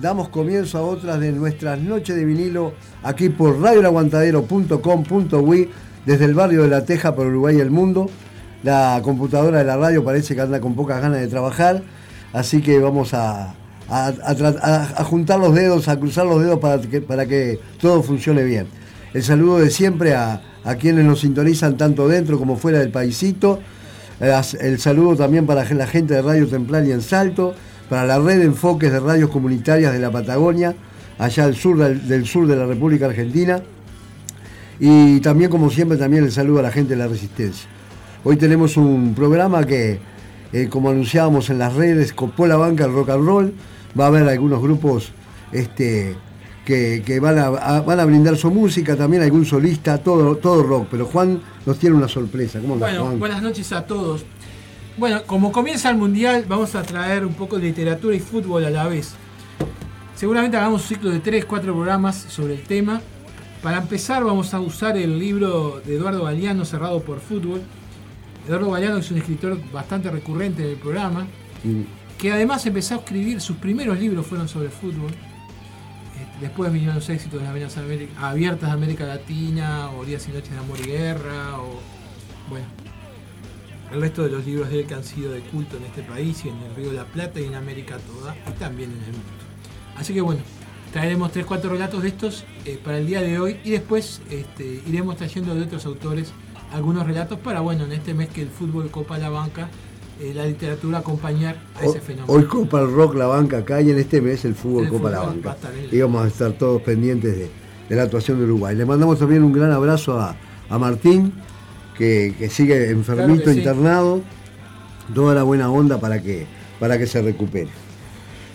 Damos comienzo a otras de nuestras noches de vinilo aquí por radioelaguantadero.com.uy desde el barrio de La Teja por Uruguay y el mundo. La computadora de la radio parece que anda con pocas ganas de trabajar, así que vamos a, juntar los dedos, a cruzar los dedos para que, todo funcione bien. El saludo de siempre a, quienes nos sintonizan tanto dentro como fuera del paisito. El saludo también para la gente de Radio Templaria en Salto, para la red de enfoques de radios comunitarias de la Patagonia, allá al sur del, sur de la República Argentina. Y también, como siempre, también el saludo a la gente de la Resistencia. Hoy tenemos un programa que, eh, como anunciábamos en las redes, copó la banca el rock and roll. Va a haber algunos grupos este, que, van, a, van a brindar su música, también algún solista, todo, todo rock. Pero Juan nos tiene una sorpresa. ¿Cómo bueno, buenas noches a todos. Bueno, como comienza el Mundial, vamos a traer un poco de literatura y fútbol a la vez. Seguramente hagamos un ciclo de 3, 4 programas sobre el tema. Para empezar vamos a usar el libro de Eduardo Galeano, Cerrado por Fútbol. Eduardo Galeano es un escritor bastante recurrente del programa, que además empezó a escribir, sus primeros libros fueron sobre fútbol Después vinieron los éxitos de las Venas abiertas de América Latina, o Días y Noches de Amor y Guerra, o bueno, el resto de los libros de él que han sido de culto en este país y en el Río de la Plata y en América toda, y también en el mundo. Así que bueno, traeremos 3-4 relatos de estos eh, para el día de hoy y después este, iremos trayendo de otros autores algunos relatos para, bueno, en este mes que el fútbol copa la banca, eh, la literatura acompañar a ese fenómeno. Hoy Copa el Rock la banca acá y en este mes el fútbol Copa la banca. Y vamos a estar todos pendientes de, la actuación de Uruguay. Le mandamos también un gran abrazo a, Martín, que, sigue enfermito, internado. Toda la buena onda para que, para que se recupere.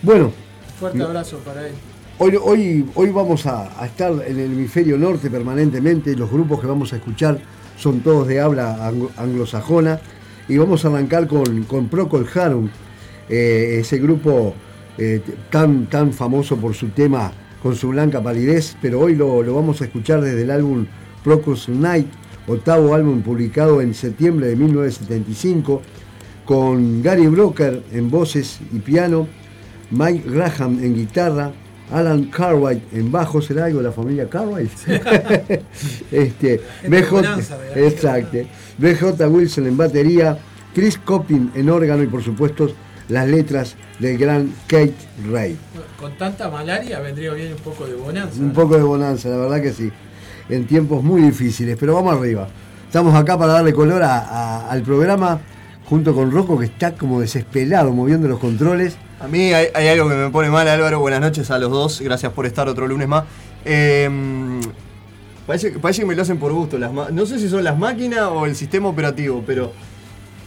Bueno. Fuerte abrazo para él. Hoy, hoy, hoy vamos a, estar en el hemisferio norte permanentemente. Los grupos que vamos a escuchar son todos de habla anglosajona y vamos a arrancar con, con Procol Harum, eh, ese grupo eh, tan, tan famoso por su tema con su blanca palidez, pero hoy lo, vamos a escuchar desde el álbum Procol Night, octavo álbum publicado en septiembre de 1975, con Gary Broker en voces y piano, Mike Graham en guitarra, Alan Cartwright en bajo, ¿será algo de la familia Cartwright? este, BJ, exacto. BJ Wilson en batería, Chris Coppin en órgano y por supuesto las letras del gran Kate Ray. Con tanta malaria vendría bien un poco de bonanza. Un poco de bonanza, la verdad que sí. En tiempos muy difíciles, pero vamos arriba. Estamos acá para darle color al programa junto con Rocco que está como desesperado moviendo los controles. A mí hay, algo que me pone mal, Álvaro. Buenas noches a los dos. Gracias por estar otro lunes más. Em, parece, que me lo hacen por gusto. No sé si son las máquinas o el sistema operativo, pero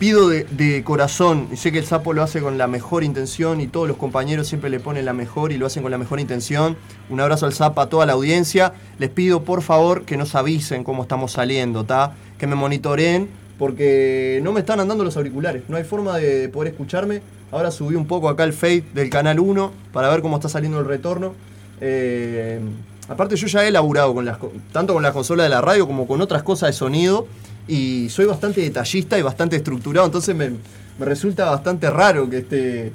pido de, corazón, y sé que el sapo lo hace con la mejor intención y todos los compañeros siempre le ponen la mejor y lo hacen con la mejor intención. Un abrazo al sapo a toda la audiencia. Les pido por favor que nos avisen cómo estamos saliendo, ¿está? Que me monitoreen porque no me están andando los auriculares. No hay forma de poder escucharme. Ahora subí un poco acá el fade del canal 1 para ver cómo está saliendo el retorno. Eh, aparte yo ya he laburado con las, tanto con la consola de la radio como con otras cosas de sonido y soy bastante detallista y bastante estructurado, entonces me, resulta bastante raro que esté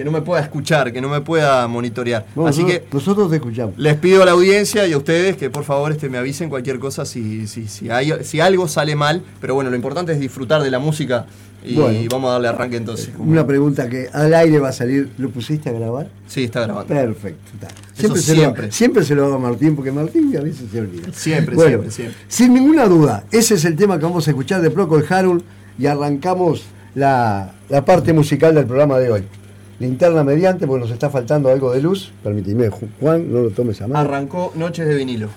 que no me pueda escuchar, que no me pueda monitorear. Así que nosotros te escuchamos. Les pido a la audiencia y a ustedes que por favor este, me avisen cualquier cosa si, si, si, hay, si algo sale mal. Pero bueno, lo importante es disfrutar de la música y vamos a darle arranque entonces. Una pregunta que al aire va a salir. ¿Lo pusiste a grabar? Sí, está grabando. Perfecto. Siempre, se siempre. Lo, siempre se lo hago a Martín, porque Martín a veces se olvida. Siempre, siempre, siempre. Sin ninguna duda, ese es el tema que vamos a escuchar de Procol Harold y arrancamos la, la parte musical del programa de hoy linterna mediante, porque nos está faltando algo de luz. Permíteme, Juan, no lo tomes a mano. Arrancó Noches de vinilo.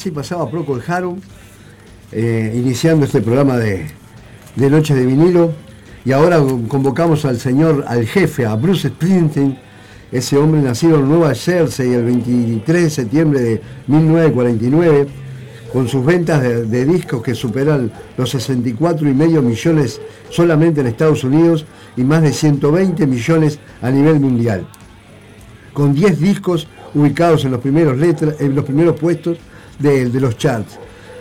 Así pasaba Procol Harum, eh, iniciando este programa de, de Noches de Vinilo. Y ahora convocamos al señor, al jefe, a Bruce Springsteen, ese hombre nacido en Nueva Jersey el 23 de septiembre de 1949, con sus ventas de, discos que superan los 64 y medio millones solamente en Estados Unidos y más de 120 millones a nivel mundial. con 10 discos ubicados en los primeros, letras, en los primeros puestos de, los charts.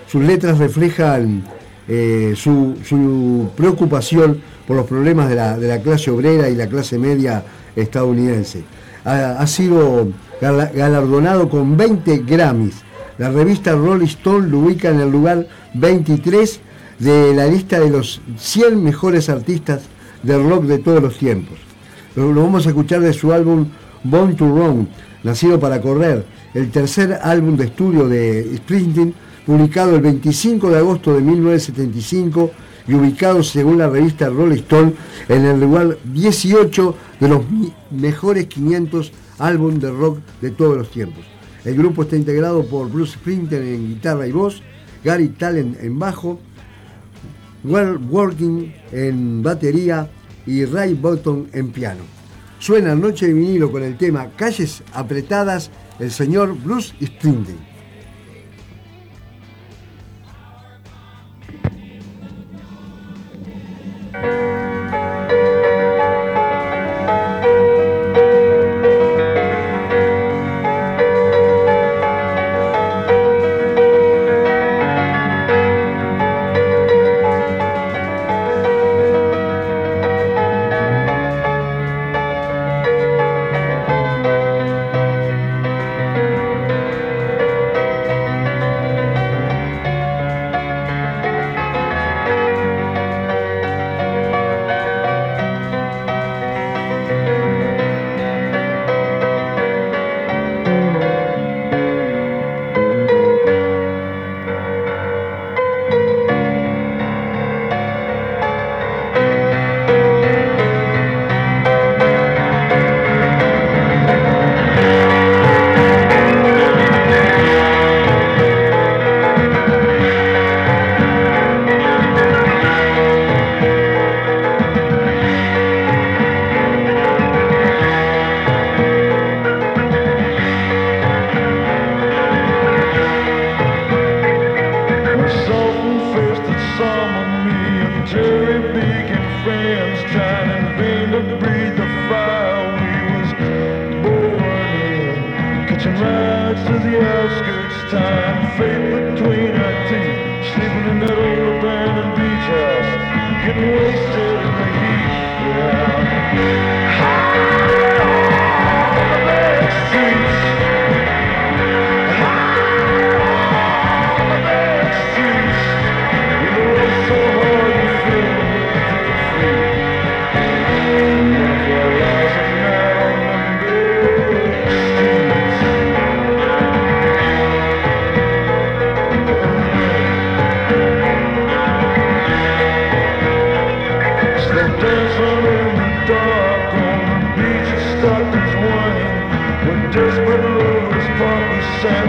Sus letras reflejan eh, su, preocupación por los problemas de la, clase obrera y la clase media estadounidense. Ha, sido galardonado con 20 Grammys. La revista Rolling Stone lo ubica en el lugar 23 de la lista de los 100 mejores artistas del rock de todos los tiempos. Lo, vamos a escuchar de su álbum Born to Run, Nacido para Correr, el tercer álbum de estudio de Springsteen, publicado el 25 de agosto de 1975 y ubicado según la revista Rolling Stone en el lugar 18 de los mejores 500 álbumes de rock de todos los tiempos. El grupo está integrado por Bruce Springsteen en guitarra y voz, Gary Talent en bajo, Well Working en batería y Ray Button en piano. Suena Noche de Vinilo con el tema Calles Apretadas, el señor Bruce Springsteen. desperate lovers probably said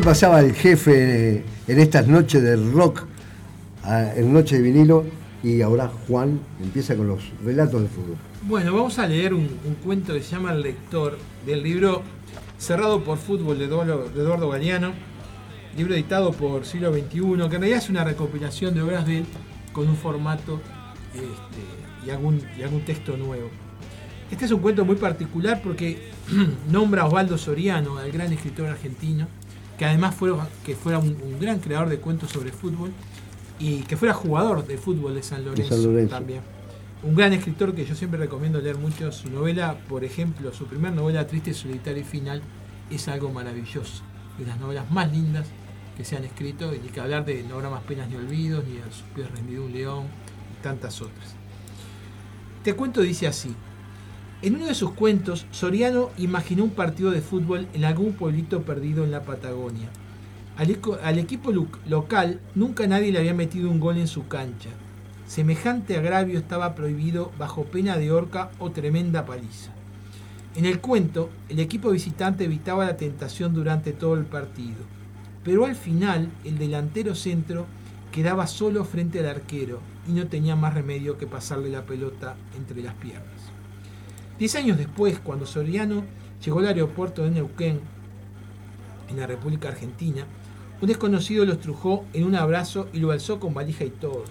pasaba el jefe en estas noches del rock, en Noche de Vinilo, y ahora Juan empieza con los relatos de fútbol. Bueno, vamos a leer un, cuento que se llama El lector del libro Cerrado por Fútbol de Eduardo, Galeano, libro editado por Siglo XXI, que en realidad es una recopilación de obras de él con un formato este, y, algún, texto nuevo. Este es un cuento muy particular porque nombra a Osvaldo Soriano, al gran escritor argentino, que además fuera, que fuera un, un gran creador de cuentos sobre fútbol y que fuera jugador de fútbol de San Lorenzo, San Lorenzo. también. Un gran escritor que yo siempre recomiendo leer mucho. Su novela, por ejemplo, su primera novela Triste, Solitaria y Final, es algo maravilloso. De las novelas más lindas que se han escrito, y ni que hablar de No habrá más penas ni olvidos, ni A sus pies rendido un león, y tantas otras. Este cuento dice así. En uno de sus cuentos, Soriano imaginó un partido de fútbol en algún pueblito perdido en la Patagonia. Al, equipo local nunca nadie le había metido un gol en su cancha. Semejante agravio estaba prohibido bajo pena de horca o tremenda paliza. En el cuento, el equipo visitante evitaba la tentación durante todo el partido, pero al final el delantero centro quedaba solo frente al arquero y no tenía más remedio que pasarle la pelota entre las piernas. Diez años después, cuando Soriano llegó al aeropuerto de Neuquén, en la República Argentina, un desconocido lo estrujó en un abrazo y lo alzó con valija y todo.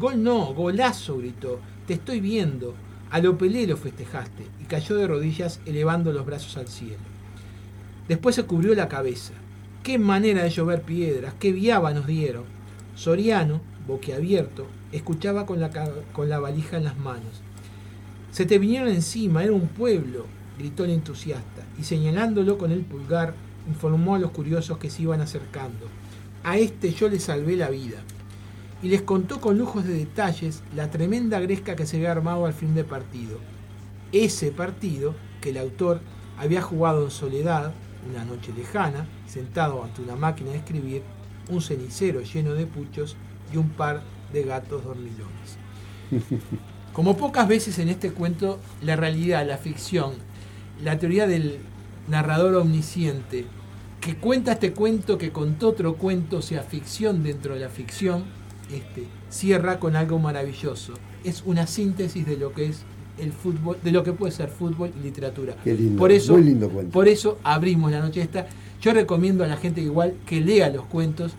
Gol no, golazo, gritó. Te estoy viendo. A lo pelé lo festejaste y cayó de rodillas elevando los brazos al cielo. Después se cubrió la cabeza. Qué manera de llover piedras, qué viaba nos dieron. Soriano, boquiabierto, escuchaba con la, con la valija en las manos. Se te vinieron encima, era un pueblo, gritó el entusiasta, y señalándolo con el pulgar, informó a los curiosos que se iban acercando. A este yo le salvé la vida. Y les contó con lujos de detalles la tremenda gresca que se había armado al fin de partido. Ese partido que el autor había jugado en soledad, una noche lejana, sentado ante una máquina de escribir, un cenicero lleno de puchos y un par de gatos dormilones. Como pocas veces en este cuento, la realidad, la ficción, la teoría del narrador omnisciente, que cuenta este cuento, que contó otro cuento, sea ficción dentro de la ficción, este, cierra con algo maravilloso. Es una síntesis de lo que es el fútbol, de lo que puede ser fútbol y literatura. Qué lindo, por eso, muy lindo cuento. Por eso abrimos la noche esta. Yo recomiendo a la gente igual que lea los cuentos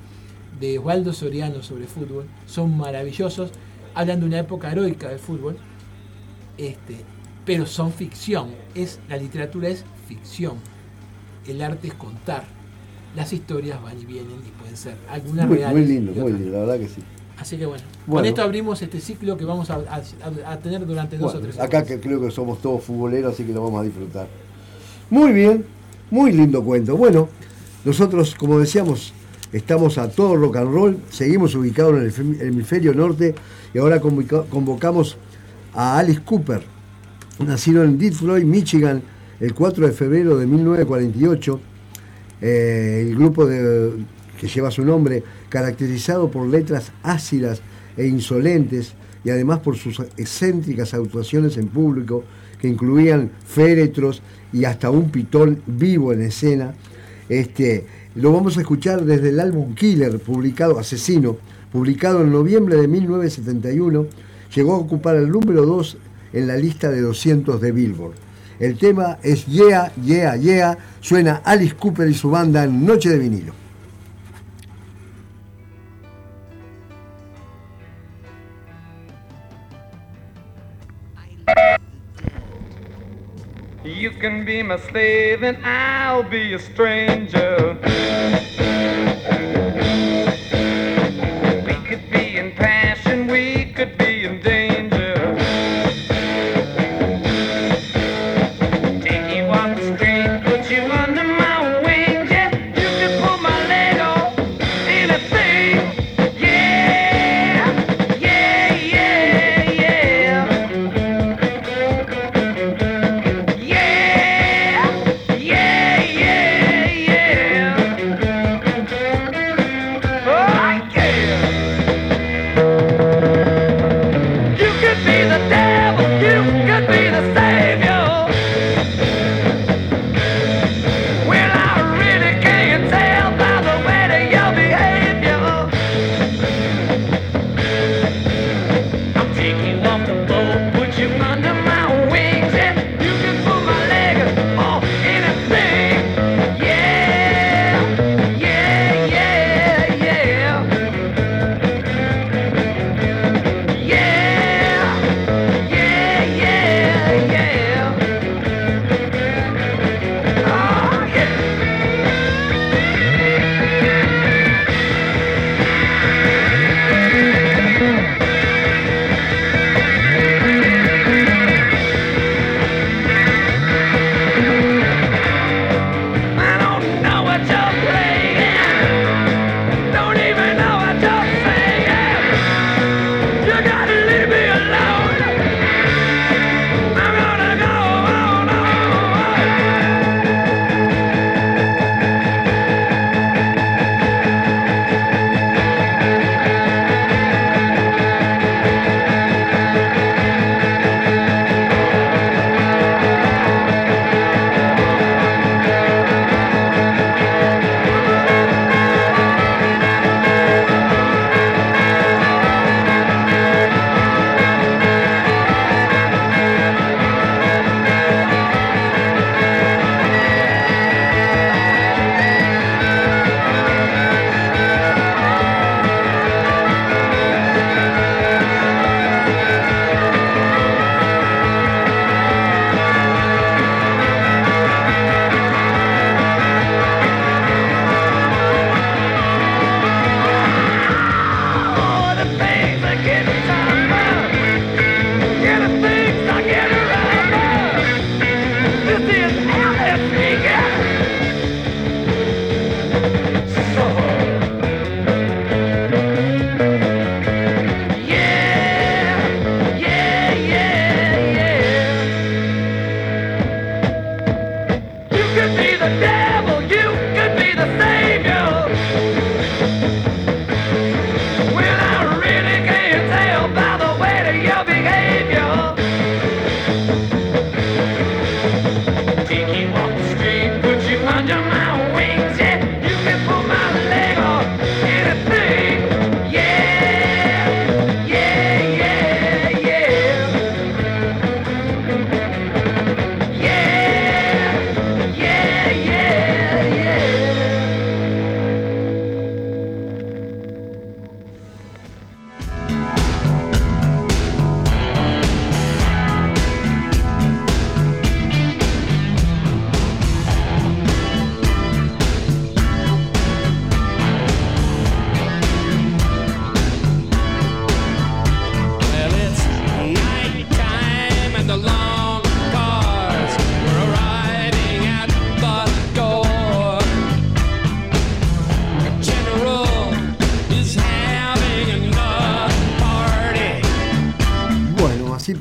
de Osvaldo Soriano sobre fútbol. Son maravillosos. Hablan de una época heroica del fútbol. Este, pero son ficción. Es, la literatura es ficción. El arte es contar. Las historias van y vienen y pueden ser algunas Muy, reales. muy lindo, muy lindo, la verdad que sí. Así que bueno, con esto abrimos este ciclo que vamos a, a- a tener durante dos Bueno, o tres acá semanas. que creo que somos todos futboleros, así que lo vamos a disfrutar. Muy bien, muy lindo cuento. Bueno, nosotros, como decíamos, estamos a todo rock and roll, seguimos ubicados en el hemisf- hemisferio norte y ahora convoca- convocamos a Alice Cooper, nacido en Detroit, Michigan, el 4 de febrero de 1948. Eh, el grupo de- que lleva su nombre, caracterizado por letras ácidas e insolentes y además por sus excéntricas actuaciones en público que incluían féretros y hasta un pitón vivo en escena. Este, lo vamos a escuchar desde el álbum Killer, publicado, Asesino, publicado en noviembre de 1971, llegó a ocupar el número 2 en la lista de 200 de Billboard. El tema es Yeah, Yeah, Yeah, suena Alice Cooper y su banda en Noche de vinilo. You can be my slave and I'll be a stranger.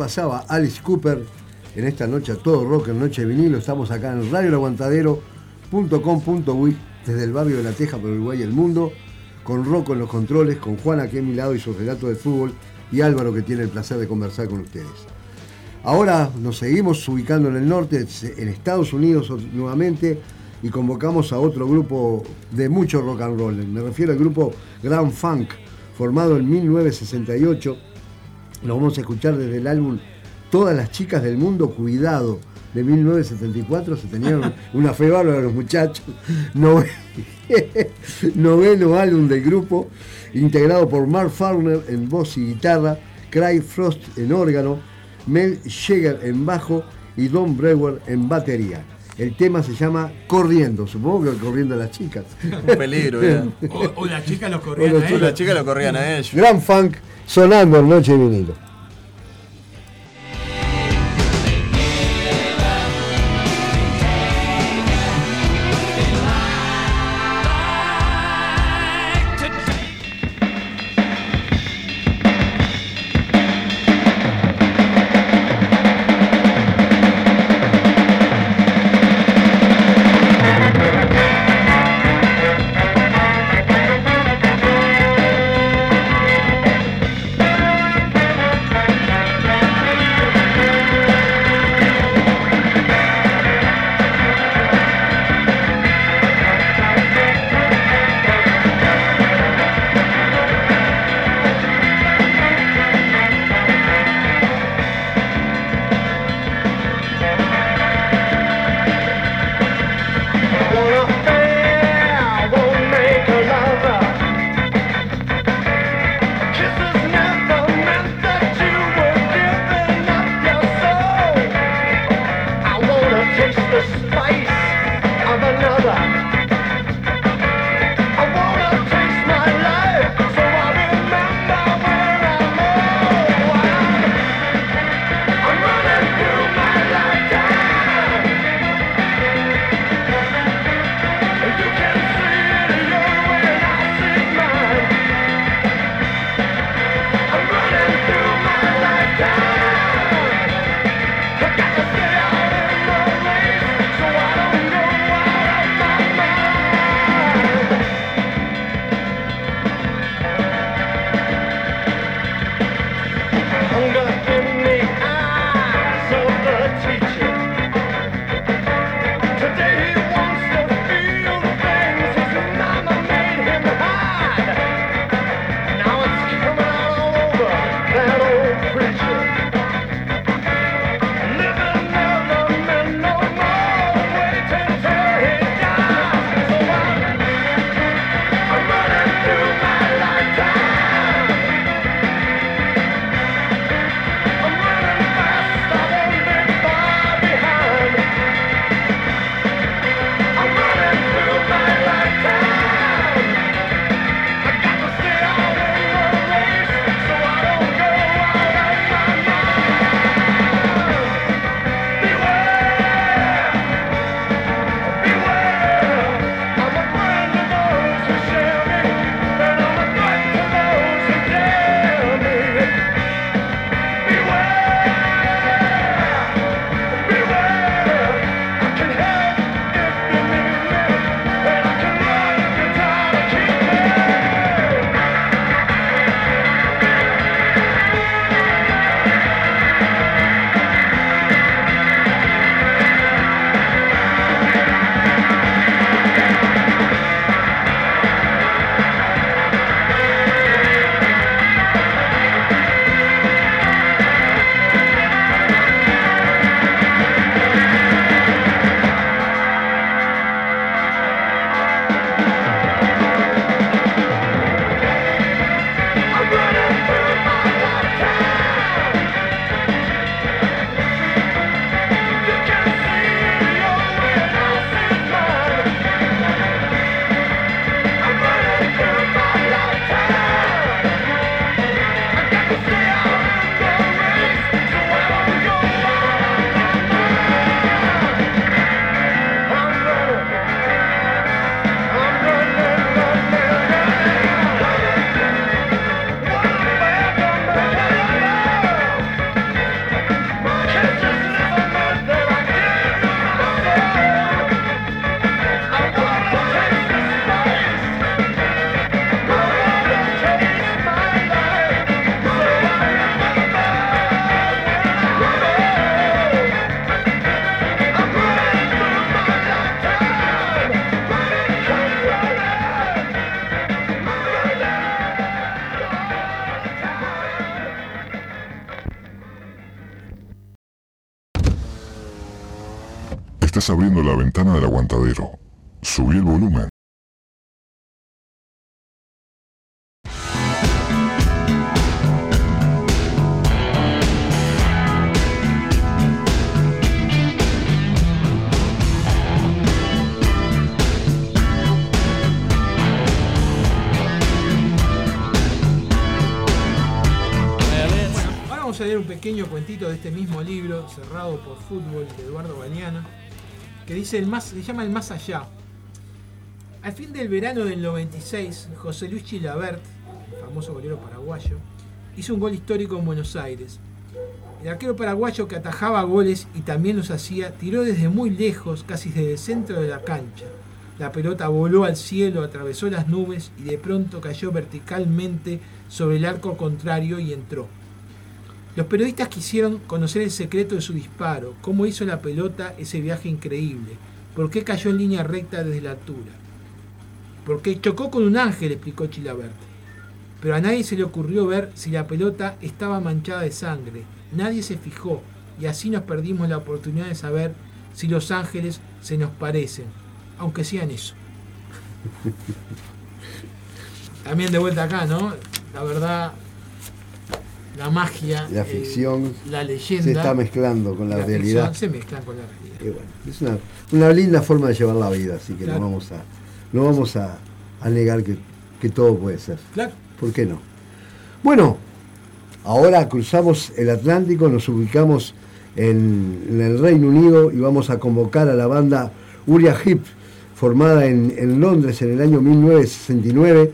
Pasaba Alice Cooper en esta noche a todo rock en Noche de Vinilo. Estamos acá en radioelaguantadero.com.uy desde el barrio de La Teja por Uruguay y el mundo, con Rocco en los controles, con Juan aquí a mi lado y su relato de fútbol y Álvaro que tiene el placer de conversar con ustedes. Ahora nos seguimos ubicando en el norte, en Estados Unidos nuevamente, y convocamos a otro grupo de mucho rock and roll. Me refiero al grupo Grand Funk, formado en 1968. Lo vamos a escuchar desde el álbum Todas las chicas del mundo, cuidado, de 1974. Se tenían una fe bárbara los muchachos. Nove- Noveno álbum del grupo, integrado por Mark Farner en voz y guitarra, Craig Frost en órgano, Mel Jagger en bajo y Don Brewer en batería. El tema se llama Corriendo, supongo que corriendo a las chicas. Un peligro, ¿eh? O, o las chicas los corrían O los a él. Las chicas lo corrían a ellos. Gran funk sonando en Noche de. Abriendo la ventana del aguantadero. Subí el volumen. Ahora vamos a leer un pequeño cuentito de este mismo libro, cerrado por fútbol, de Eduardo que dice el más, se llama El Más Allá. Al fin del verano del 96, José Luis Chilabert, el famoso golero paraguayo, hizo un gol histórico en Buenos Aires. El arquero paraguayo que atajaba goles y también los hacía, tiró desde muy lejos, casi desde el centro de la cancha. La pelota voló al cielo, atravesó las nubes y de pronto cayó verticalmente sobre el arco contrario y entró. Los periodistas quisieron conocer el secreto de su disparo, cómo hizo la pelota ese viaje increíble, por qué cayó en línea recta desde la altura. Porque chocó con un ángel, explicó Chilabert. Pero a nadie se le ocurrió ver si la pelota estaba manchada de sangre. Nadie se fijó y así nos perdimos la oportunidad de saber si los ángeles se nos parecen, aunque sean eso. También de vuelta acá, ¿no? La verdad, la magia, La eh, ficción la leyenda, se está mezclando con la, la realidad. se mezclan con la realidad. Y bueno, es una, una linda forma de llevar la vida, así que Claro. no vamos a, no vamos a, a negar que, que todo puede ser. Claro. ¿Por qué no? Bueno, ahora cruzamos el Atlántico, nos ubicamos en, en el Reino Unido y vamos a convocar a la banda Uriah Heep, formada en, en Londres en el año 1969.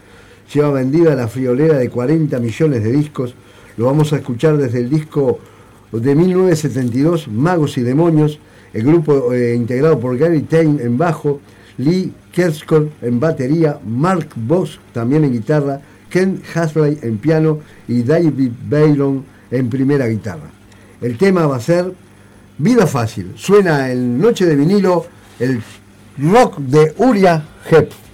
Lleva vendida la friolera de 40 millones de discos. Lo vamos a escuchar desde el disco de 1972, Magos y Demonios, el grupo eh, integrado por Gary Tain en bajo, Lee Kerskor en batería, Mark Bosch también en guitarra, Ken Hasley en piano y David Bayron en primera guitarra. El tema va a ser Vida Fácil. Suena en Noche de Vinilo el rock de Uriah Heep.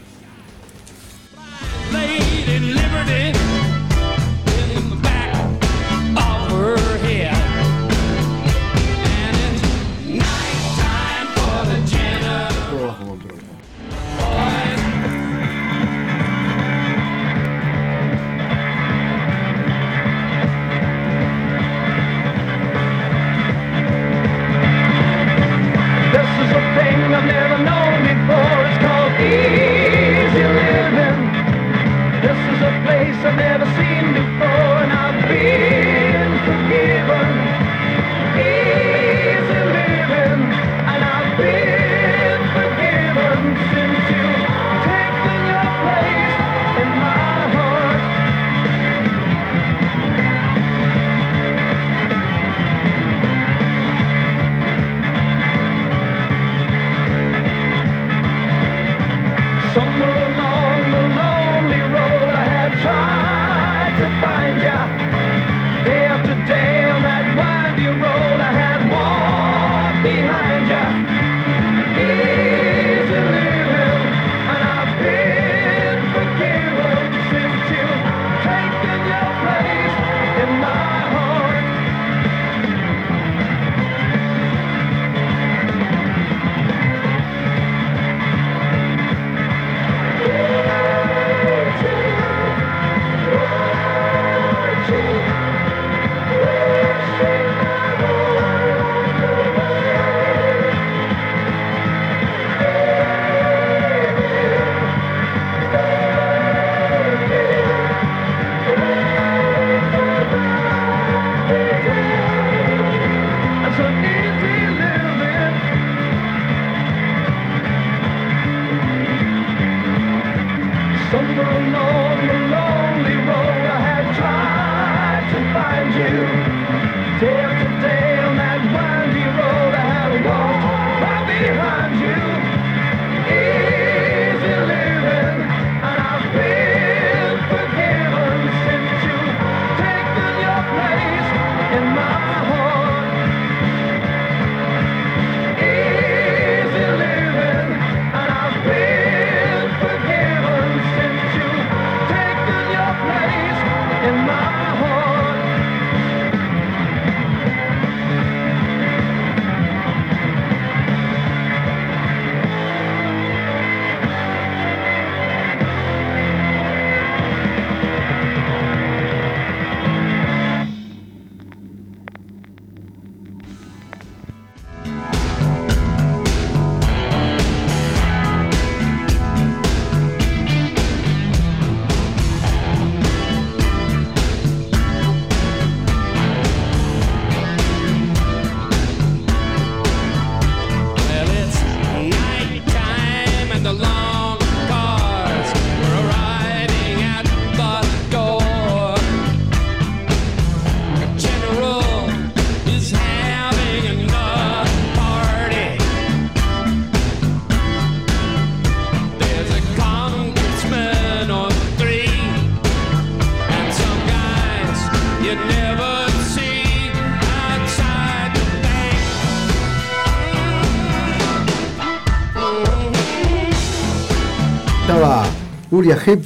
Estaba Uriah Heep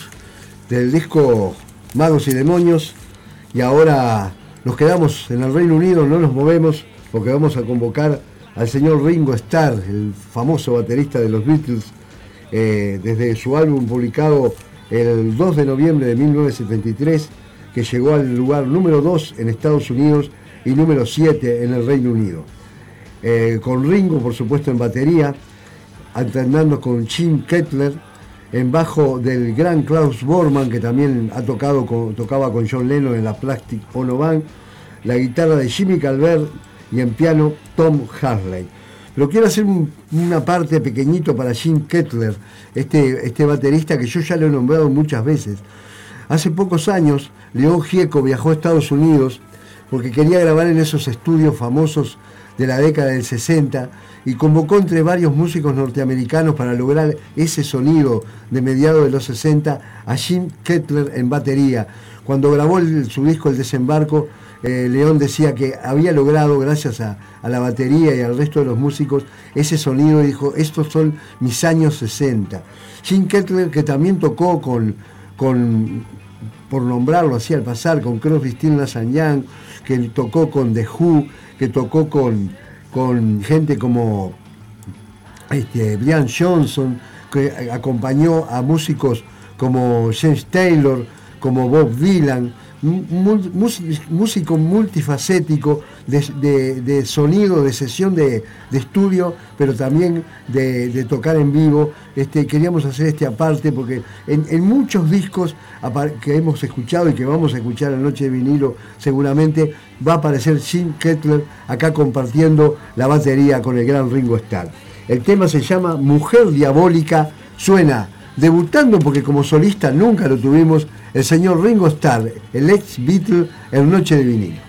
del disco Magos y Demonios y ahora nos quedamos en el Reino Unido, no nos movemos porque vamos a convocar al señor Ringo Starr, el famoso baterista de los Beatles, eh, desde su álbum publicado el 2 de noviembre de 1973 que llegó al lugar número 2 en Estados Unidos y número 7 en el Reino Unido. Eh, con Ringo, por supuesto, en batería, alternando con Jim Kettler, en bajo del gran Klaus Bormann, que también ha tocado con- tocaba con John Lennon en la Plastic Ono Band, la guitarra de Jimmy Calvert y en piano Tom Harley. Pero quiero hacer un- una parte pequeñito para Jim Kettler, este, este baterista que yo ya lo he nombrado muchas veces. Hace pocos años, León Gieco viajó a Estados Unidos porque quería grabar en esos estudios famosos de la década del 60 y convocó entre varios músicos norteamericanos para lograr ese sonido de mediados de los 60 a Jim Kettler en batería. Cuando grabó su disco El Desembarco, eh, León decía que había logrado, gracias a, a la batería y al resto de los músicos, ese sonido y dijo, estos son mis años 60. Jim Kettler, que también tocó con, con por nombrarlo así al pasar, con Crosby, Stills, Nash que tocó con The Who, que tocó con, con gente como este, Brian Johnson, que acompañó a músicos como James Taylor, como Bob Dylan, músico multifacético de, sonido, de sesión de, estudio, pero también de, tocar en vivo. Este, queríamos hacer este aparte porque en, muchos discos que hemos escuchado y que vamos a escuchar en Noche de Vinilo, seguramente va a aparecer Jim Kettler acá compartiendo la batería con el gran Ringo Starr. El tema se llama Mujer Diabólica, suena debutando porque como solista nunca lo tuvimos, el señor Ringo Starr, el ex Beatle en Noche de Vinilo.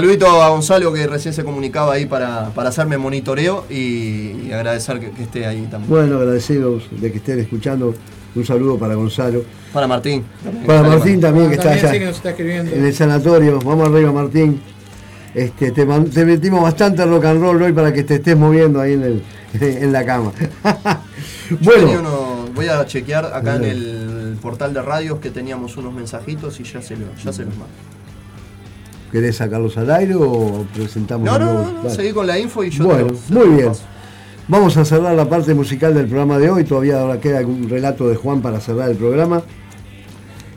Saludito a Gonzalo que recién se comunicaba ahí para, para hacerme monitoreo y, y agradecer que, que esté ahí también. Bueno, agradecidos de que estén escuchando. Un saludo para Gonzalo. Para Martín. también, Para. Martín también, que está allá sí que nos está escribiendo. en el sanatorio. Vamos arriba, Martín. Este, te, metimos bastante rock and roll hoy para que te estés moviendo ahí en, el, en la cama. Bueno, voy a chequear acá en el portal de radios que teníamos unos mensajitos y ya se, lo- ya se los mando. ¿Querés sacarlos al aire o presentamos No, no, no, no, seguí con la info y yo Bueno, te lo- te muy bien. paso. Vamos a cerrar la parte musical del programa de hoy. Todavía ahora queda algún relato de Juan para cerrar el programa.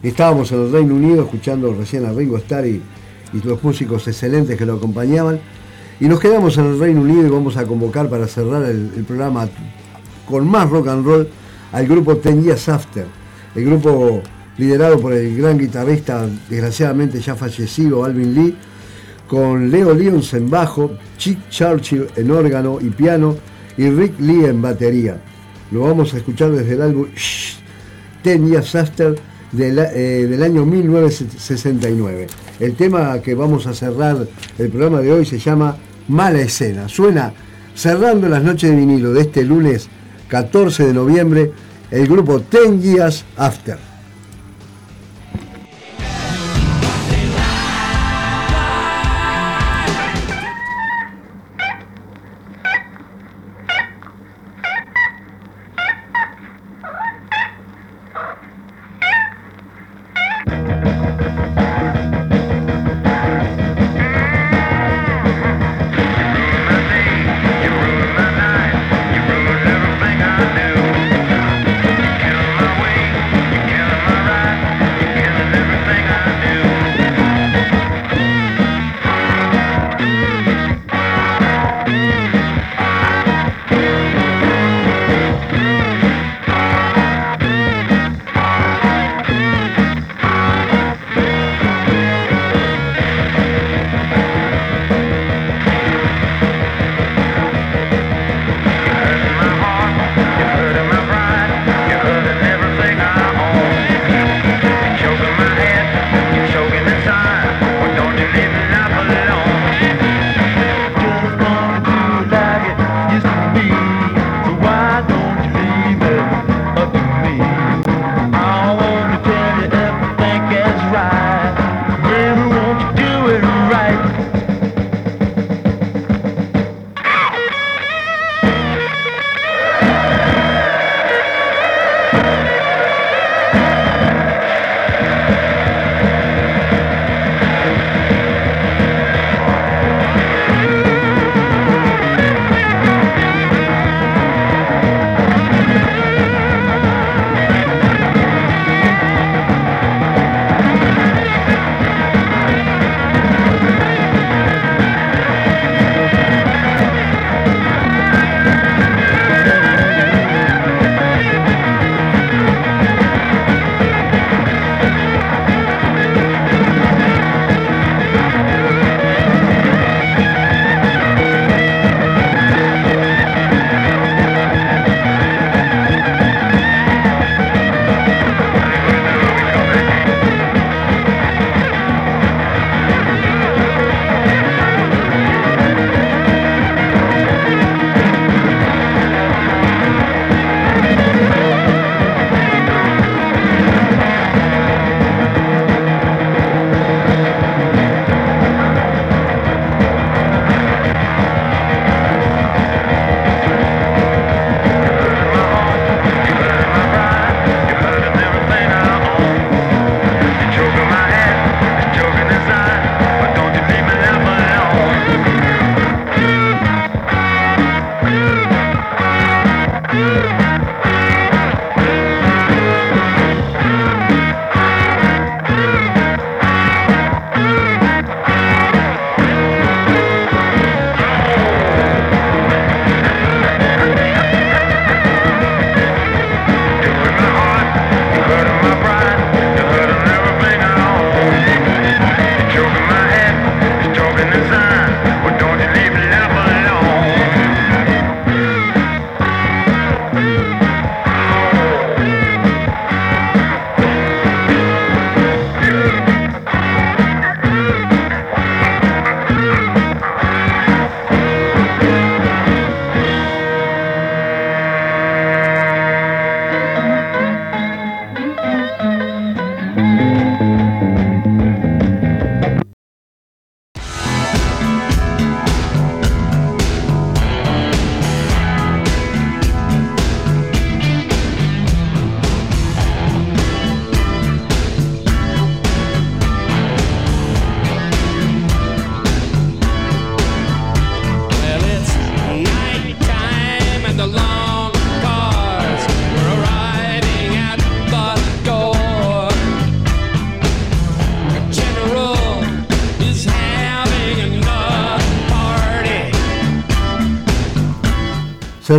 Estábamos en el Reino Unido escuchando recién a Ringo Starr y, y los músicos excelentes que lo acompañaban. Y nos quedamos en el Reino Unido y vamos a convocar para cerrar el, el programa con más rock and roll al grupo Ten Years After. El grupo liderado por el gran guitarrista, desgraciadamente ya fallecido, Alvin Lee, con Leo Lyons en bajo, Chick Churchill en órgano y piano y Rick Lee en batería. Lo vamos a escuchar desde el álbum Shh, Ten Years After del, eh, del año 1969. El tema que vamos a cerrar el programa de hoy se llama Mala Escena. Suena cerrando las noches de vinilo de este lunes 14 de noviembre el grupo Ten Years After.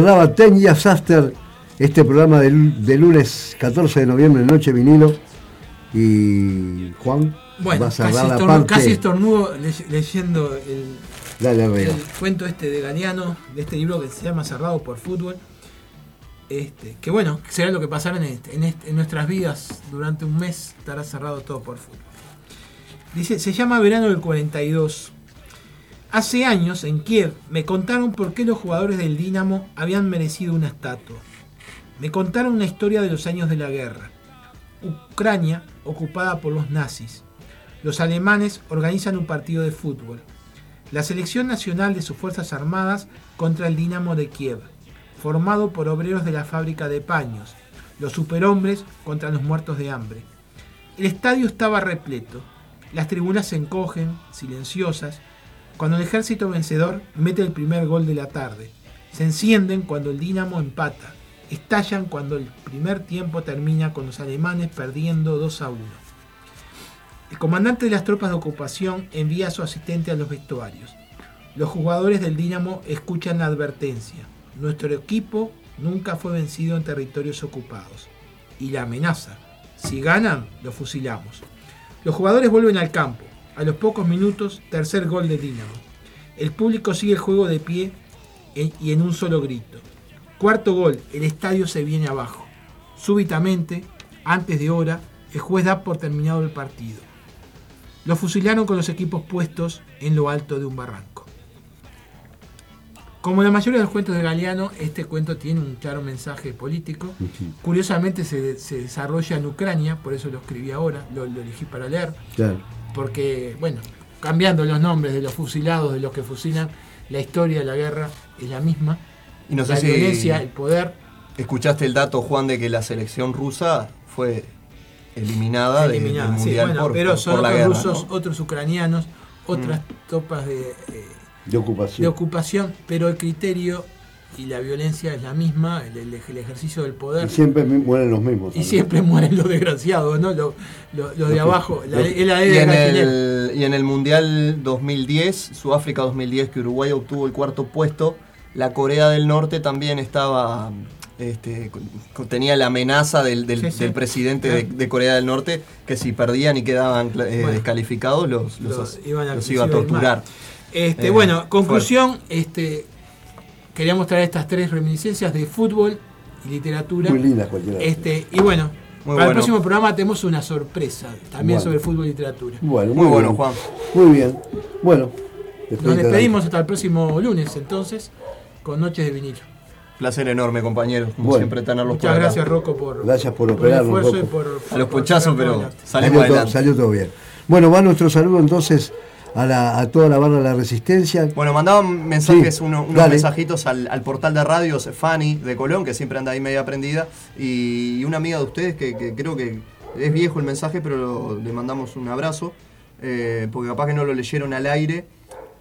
Cerraba Ten Years After este programa de, de lunes 14 de noviembre, Noche Vinilo. Y Juan Bueno, va a cerrar casi, la estornu- parte. casi estornudo le- leyendo el, Dale, Herrera. el cuento este de Galeano, de este libro que se llama Cerrado por Fútbol. Este, que bueno, será lo que pasará en, este- en este- en nuestras vidas durante un mes, estará cerrado todo por fútbol. Dice, se llama Verano del 42. Hace años, en Kiev, me contaron por qué los jugadores del Dinamo habían merecido una estatua. Me contaron una historia de los años de la guerra. Ucrania ocupada por los nazis. Los alemanes organizan un partido de fútbol. La selección nacional de sus Fuerzas Armadas contra el Dinamo de Kiev, formado por obreros de la fábrica de paños. Los superhombres contra los muertos de hambre. El estadio estaba repleto. Las tribunas se encogen, silenciosas, cuando el ejército vencedor mete el primer gol de la tarde. Se encienden cuando el Dinamo empata. Estallan cuando el primer tiempo termina con los alemanes perdiendo 2 a 1. El comandante de las tropas de ocupación envía a su asistente a los vestuarios. Los jugadores del Dinamo escuchan la advertencia. Nuestro equipo nunca fue vencido en territorios ocupados. Y la amenaza. Si ganan, los fusilamos. Los jugadores vuelven al campo. A los pocos minutos, tercer gol del Dinamo. El público sigue el juego de pie y en un solo grito. Cuarto gol, el estadio se viene abajo. Súbitamente, antes de hora, el juez da por terminado el partido. Los fusilaron con los equipos puestos en lo alto de un barranco. Como la mayoría de los cuentos de Galeano, este cuento tiene un claro mensaje político. Curiosamente se, se desarrolla en Ucrania, por eso lo escribí ahora, lo, lo elegí para leer, Claro. Porque, bueno, cambiando los nombres de los fusilados, de los que fusilan, la historia de la guerra es la misma. Y no la sé si violencia, el poder, escuchaste el dato, Juan, de que la selección rusa fue eliminada, eliminada. del Sí, mundial bueno, por, pero son por la otros guerra. rusos, ¿no? Mm. otros ucranianos, otras tropas de, eh, De ocupación. de ocupación, pero el criterio y la violencia es la misma, el, el- el ejercicio del poder. Y siempre mueren los mismos. Y siempre mueren los desgraciados, ¿no? Los, los- los de abajo. La, es la Y en, el, y en el Mundial 2010, Sudáfrica 2010, que Uruguay obtuvo el cuarto puesto, la Corea del Norte también estaba, este, tenía la amenaza del, del- Sí, sí. del presidente de, de Corea del Norte que si perdían y quedaban eh, Bueno. descalificados los, los, Los iban a- iba a iba a ir torturar. Este, Eh, bueno, conclusión, este, queríamos traer estas tres reminiscencias de fútbol y literatura. Muy lindas cualquiera. Este, y bueno, Muy para el próximo programa tenemos una sorpresa también Bueno. sobre fútbol y literatura. Bueno, Muy bueno, bien. Juan. Muy bien. Bueno. Nos despedimos hasta el próximo lunes entonces con Noches de Vinilo. Placer enorme, compañeros, como Bueno. siempre tenerlos por Muchas acá. gracias Rocco por, Gracias por el operarnos, esfuerzo y Rocco. por, A los por ponchazos, sacar pero Salió todo, salió todo bien. Bueno, va nuestro saludo entonces a, la- a toda la barra de la Resistencia. Bueno, mandaban mensajes, Sí, uno- unos dale. mensajitos al, al portal de radios, Fanny de Colón, que siempre anda ahí media prendida, y una amiga de ustedes que, que creo que es viejo el mensaje, pero lo- le mandamos un abrazo, eh, porque capaz que no lo leyeron al aire.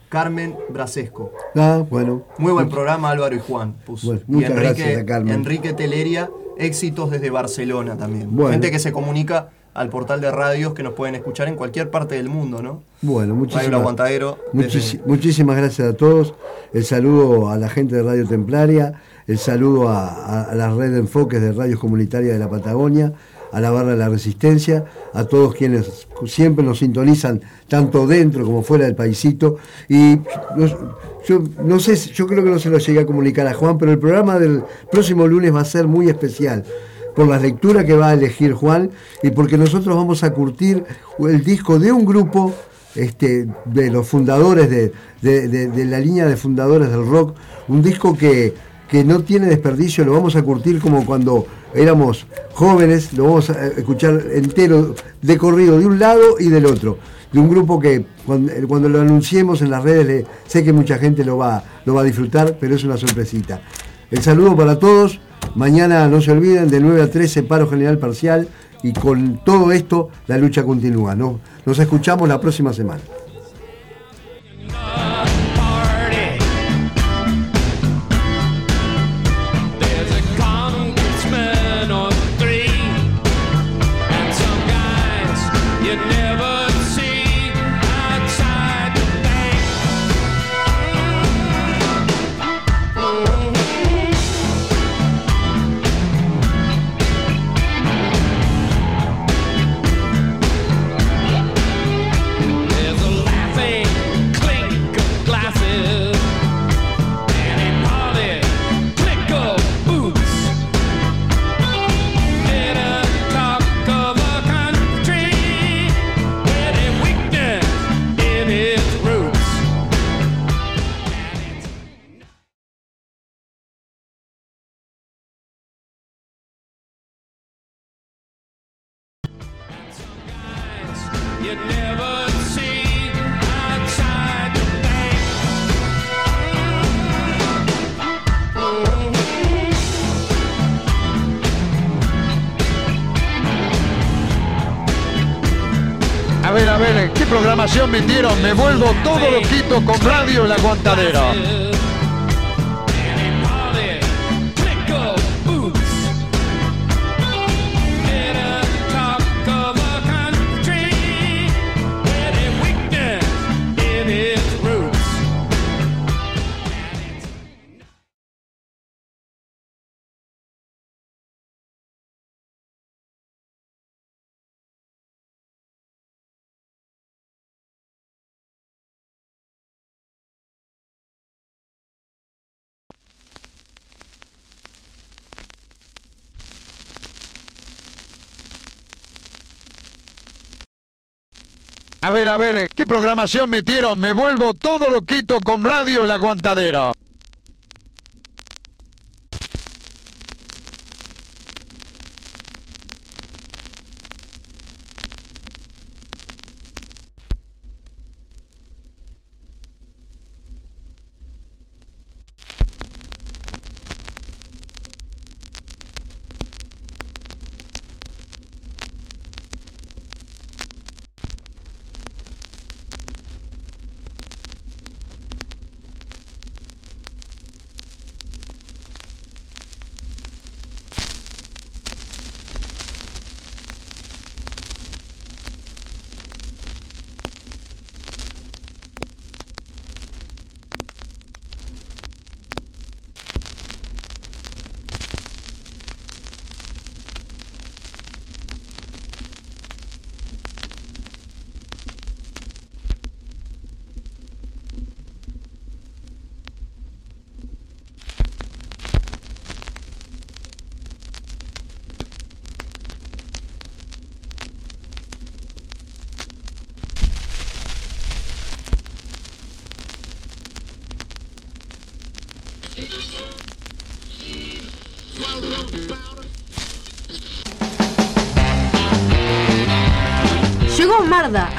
Carmen Brasesco. Ah, bueno. Muy buen programa, Álvaro y Juan. puso. Bueno, y muchas Enrique, gracias a Carmen. Enrique Teleria, éxitos desde Barcelona también. Bueno. Gente que se comunica al portal de radios que nos pueden escuchar en cualquier parte del mundo, ¿no? Bueno, muchísimas, Aguantadero. desde- muchísimas gracias a todos. El saludo a la gente de Radio Templaria, el saludo a, a- a la red de enfoques de radios comunitarias de la Patagonia, a la barra de la Resistencia, a todos quienes siempre nos sintonizan, tanto dentro como fuera del paisito. Y no- yo no sé, yo creo que no se lo llegué a comunicar a Juan, pero el programa del próximo lunes va a ser muy especial por las lecturas que va a elegir Juan y porque nosotros vamos a curtir el disco de un grupo este, de los fundadores de, de- de- la línea de fundadores del rock, un disco que, que no tiene desperdicio, lo vamos a curtir como cuando éramos jóvenes, lo vamos a escuchar entero de corrido de un lado y del otro, de un grupo que cuando, cuando lo anunciemos en las redes le- sé que mucha gente lo va, lo va a disfrutar, pero es una sorpresita. El saludo para todos. Mañana no se olviden, de 9 a 13 paro general parcial y con todo esto la lucha continúa. ¿no? Nos escuchamos la próxima semana. Radio en la aguantadera. A ver, a ver, ¿qué programación metieron? Me vuelvo todo loquito con radio en la aguantadera.